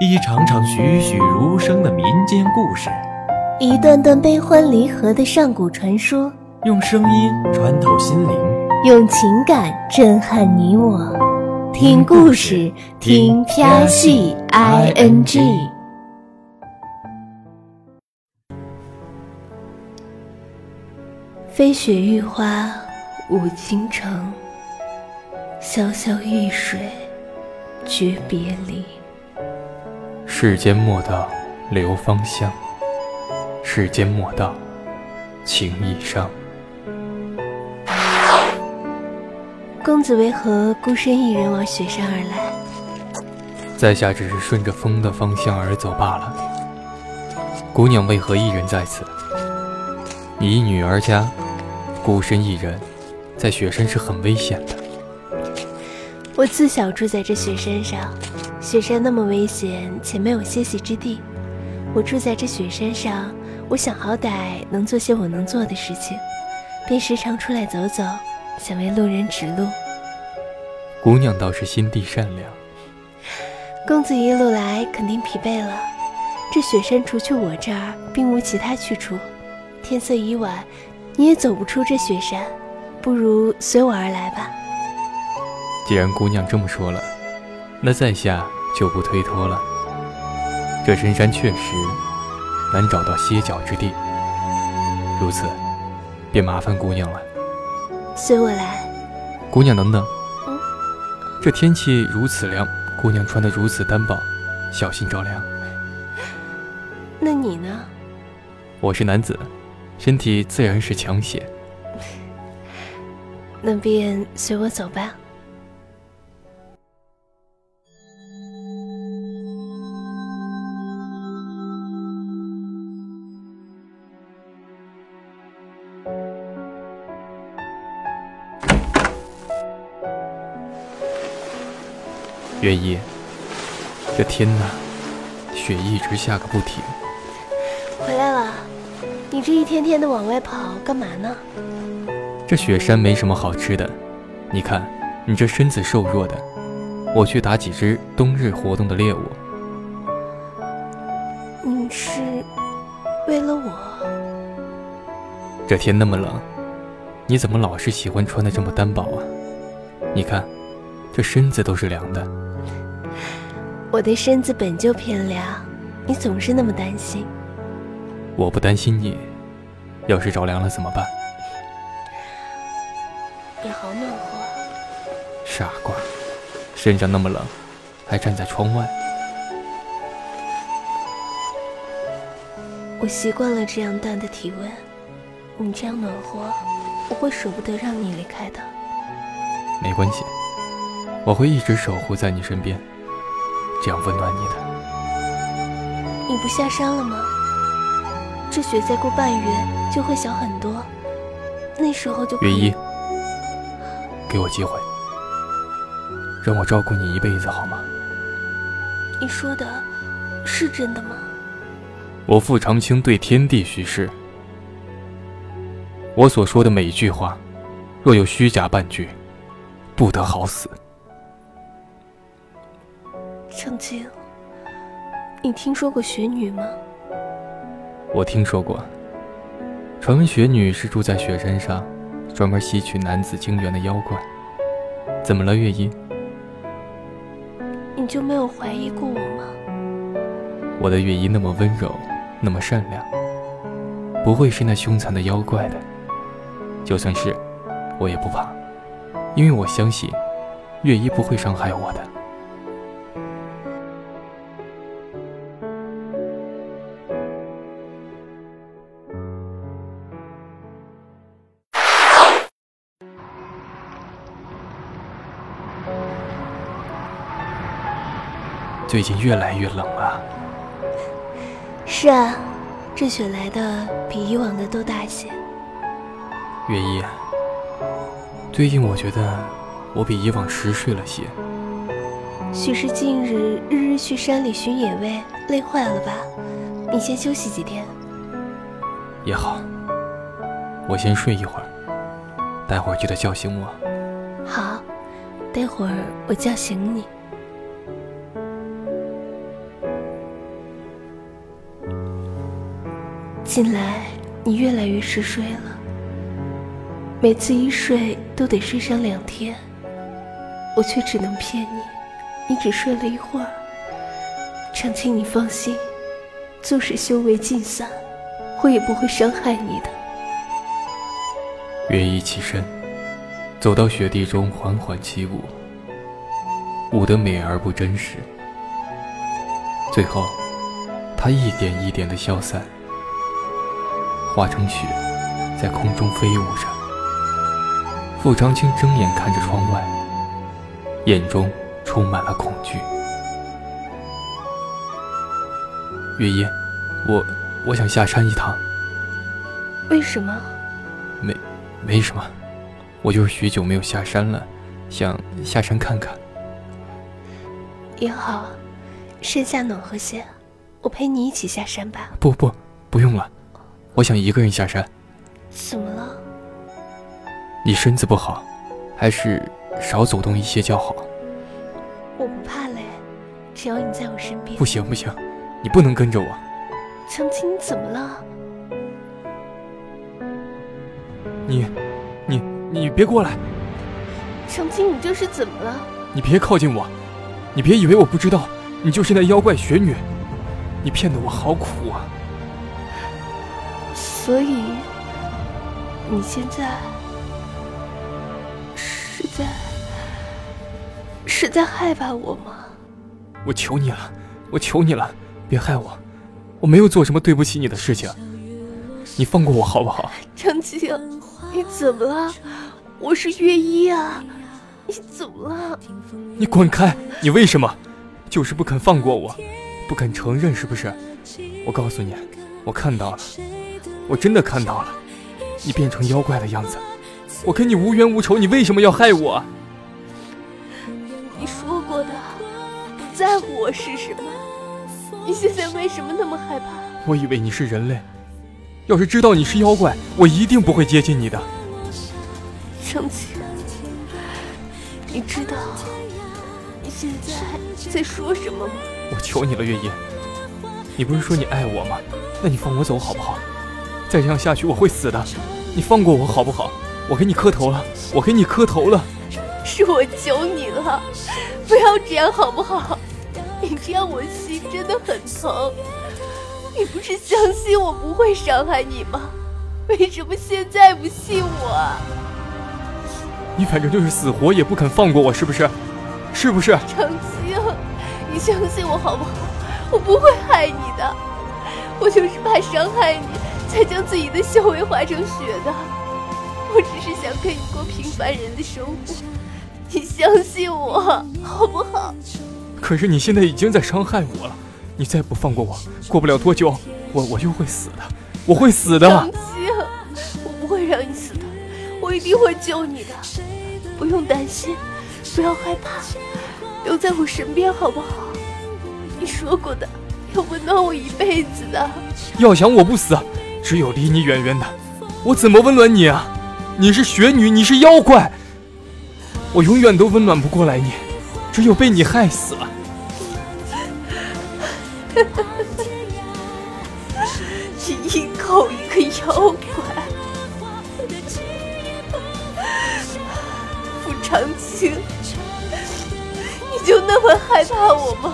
一场场栩栩如生的民间故事，一段段悲欢离合的上古传说，用声音穿透心灵，用情感震撼你我。听故事，听飘戏 i n g。飞雪玉花舞倾城，潇潇玉水诀别离。世间莫道留芳香，世间莫道情意伤。公子为何孤身一人往雪山而来？在下只是顺着风的方向而走罢了。姑娘为何一人在此？你一女儿家，孤身一人，在雪山是很危险的。我自小住在这雪山上。雪山那么危险，且没有歇息之地。我住在这雪山上，我想好歹能做些我能做的事情，便时常出来走走，想为路人指路。姑娘倒是心地善良。公子一路来肯定疲惫了，这雪山除去我这儿，并无其他去处。天色已晚，你也走不出这雪山，不如随我而来吧。既然姑娘这么说了。那在下就不推脱了。这深山确实难找到歇脚之地，如此，便麻烦姑娘了。随我来。姑娘等等。嗯。这天气如此凉，姑娘穿得如此单薄，小心着凉。那你呢？我是男子，身体自然是强些。那便随我走吧。月依，这天呐，雪一直下个不停。回来了，你这一天天的往外跑干嘛呢？这雪山没什么好吃的，你看你这身子瘦弱的，我去打几只冬日活动的猎物。你是为了我？这天那么冷，你怎么老是喜欢穿的这么单薄啊？你看，这身子都是凉的。我的身子本就偏凉，你总是那么担心。我不担心你，要是着凉了怎么办？你好暖和。傻瓜，身上那么冷，还站在窗外。我习惯了这样淡的体温，你这样暖和，我会舍不得让你离开的。没关系，我会一直守护在你身边。这样温暖你的。你不下山了吗？这雪再过半月就会小很多，那时候就月一，给我机会，让我照顾你一辈子好吗？你说的是真的吗？我傅长青对天地许誓，我所说的每一句话，若有虚假半句，不得好死。长青，你听说过雪女吗？我听说过。传闻雪女是住在雪山上，专门吸取男子精元的妖怪。怎么了，月音？你就没有怀疑过我吗？我的月音那么温柔，那么善良，不会是那凶残的妖怪的。就算是，我也不怕，因为我相信，月依不会伤害我的。最近越来越冷了。是啊，这雪来的比以往的都大些。月一，最近我觉得我比以往迟睡了些。许是近日日日去山里寻野味，累坏了吧？你先休息几天。也好，我先睡一会儿，待会儿记得叫醒我。好，待会儿我叫醒你。近来你越来越迟睡了，每次一睡都得睡上两天，我却只能骗你，你只睡了一会儿。长青，你放心，纵使修为尽散，我也不会伤害你的。月衣起身，走到雪地中缓缓起舞，舞得美而不真实。最后，它一点一点的消散。化成雪，在空中飞舞着。傅长青睁眼看着窗外，眼中充满了恐惧。月夜，我我想下山一趟。为什么？没，没什么，我就是许久没有下山了，想下山看看。也好，山下暖和些，我陪你一起下山吧。不不，不用了。我想一个人下山。怎么了？你身子不好，还是少走动一些较好。我不怕累，只要你在我身边。不行不行，你不能跟着我。长青，你怎么了？你，你，你别过来！长青，你这是怎么了？你别靠近我！你别以为我不知道，你就是那妖怪雪女！你骗得我好苦啊！所以，你现在是在是在害怕我吗？我求你了，我求你了，别害我！我没有做什么对不起你的事情，你放过我好不好？张青，你怎么了？我是月一啊，你怎么了？你滚开！你为什么？就是不肯放过我，不肯承认是不是？我告诉你，我看到了。我真的看到了，你变成妖怪的样子。我跟你无冤无仇，你为什么要害我？你说过的，不在乎我是什么？你现在为什么那么害怕？我以为你是人类，要是知道你是妖怪，我一定不会接近你的。生气？你知道你现在在说什么吗？我求你了，月夜，你不是说你爱我吗？那你放我走好不好？再这样下去我会死的，你放过我好不好？我给你磕头了，我给你磕头了。是我求你了，不要这样好不好？你这样我心真的很疼。你不是相信我不会伤害你吗？为什么现在不信我？你反正就是死活也不肯放过我，是不是？是不是？长青，你相信我好不好？我不会害你的，我就是怕伤害你。才将自己的修为化成雪的。我只是想跟你过平凡人的生活，你相信我好不好？可是你现在已经在伤害我了，你再不放过我，过不了多久，我我就会死的，我会死的。长青，我不会让你死的，我一定会救你的，不用担心，不要害怕，留在我身边好不好？你说过的，要温暖我一辈子的。要想我不死。只有离你远远的，我怎么温暖你啊？你是雪女，你是妖怪，我永远都温暖不过来你，只有被你害死了。你一口一个妖怪，傅长青，你就那么害怕我吗？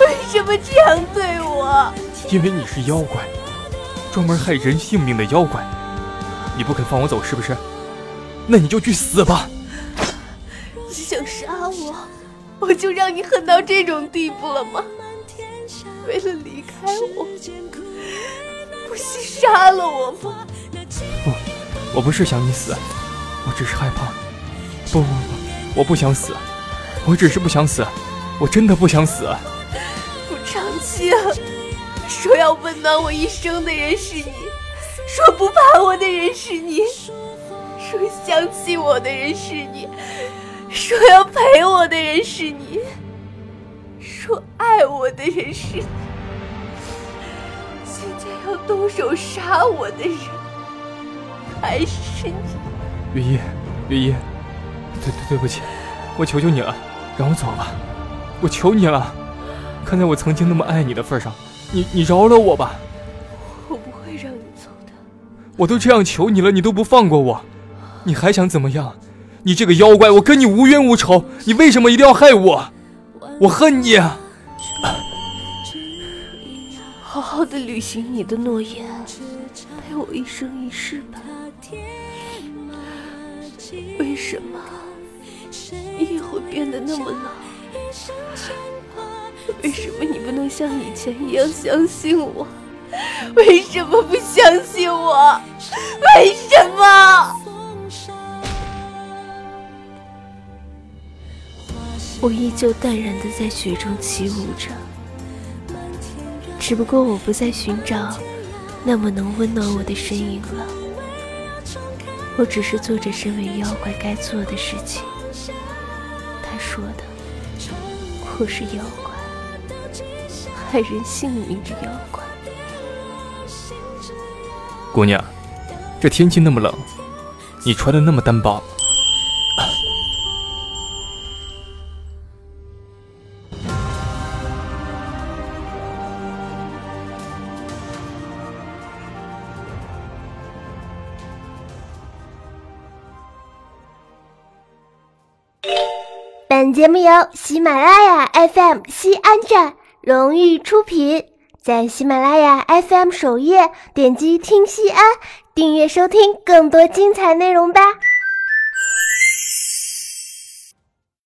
为什么这样对我？因为你是妖怪，专门害人性命的妖怪。你不肯放我走，是不是？那你就去死吧！你想杀我，我就让你恨到这种地步了吗？为了离开我，不惜杀了我吗？不，我不是想你死，我只是害怕。不不不，我不想死，我只是不想死，我真的不想死。青，说要温暖我一生的人是你，说不怕我的人是你，说相信我的人是你，说要陪我的人是你，说爱我的人是你，现在要动手杀我的人还是你？月夜，月夜，对对对不起，我求求你了，让我走吧，我求你了。看在我曾经那么爱你的份上，你你饶了我吧。我不会让你走的。我都这样求你了，你都不放过我，你还想怎么样？你这个妖怪，我跟你无冤无仇，你为什么一定要害我？我恨你！好好的履行你的诺言，陪我一生一世吧。为什么你也会变得那么老？为什么你不能像以前一样相信我？为什么不相信我？为什么？我依旧淡然的在雪中起舞着，只不过我不再寻找那么能温暖我的身影了。我只是做着身为妖怪该做的事情。他说的，我是妖怪，害人性命的妖怪。姑娘，这天气那么冷，你穿的那么单薄。本节目由喜马拉雅 FM 西安站荣誉出品，在喜马拉雅 FM 首页点击“听西安”，订阅收听更多精彩内容吧。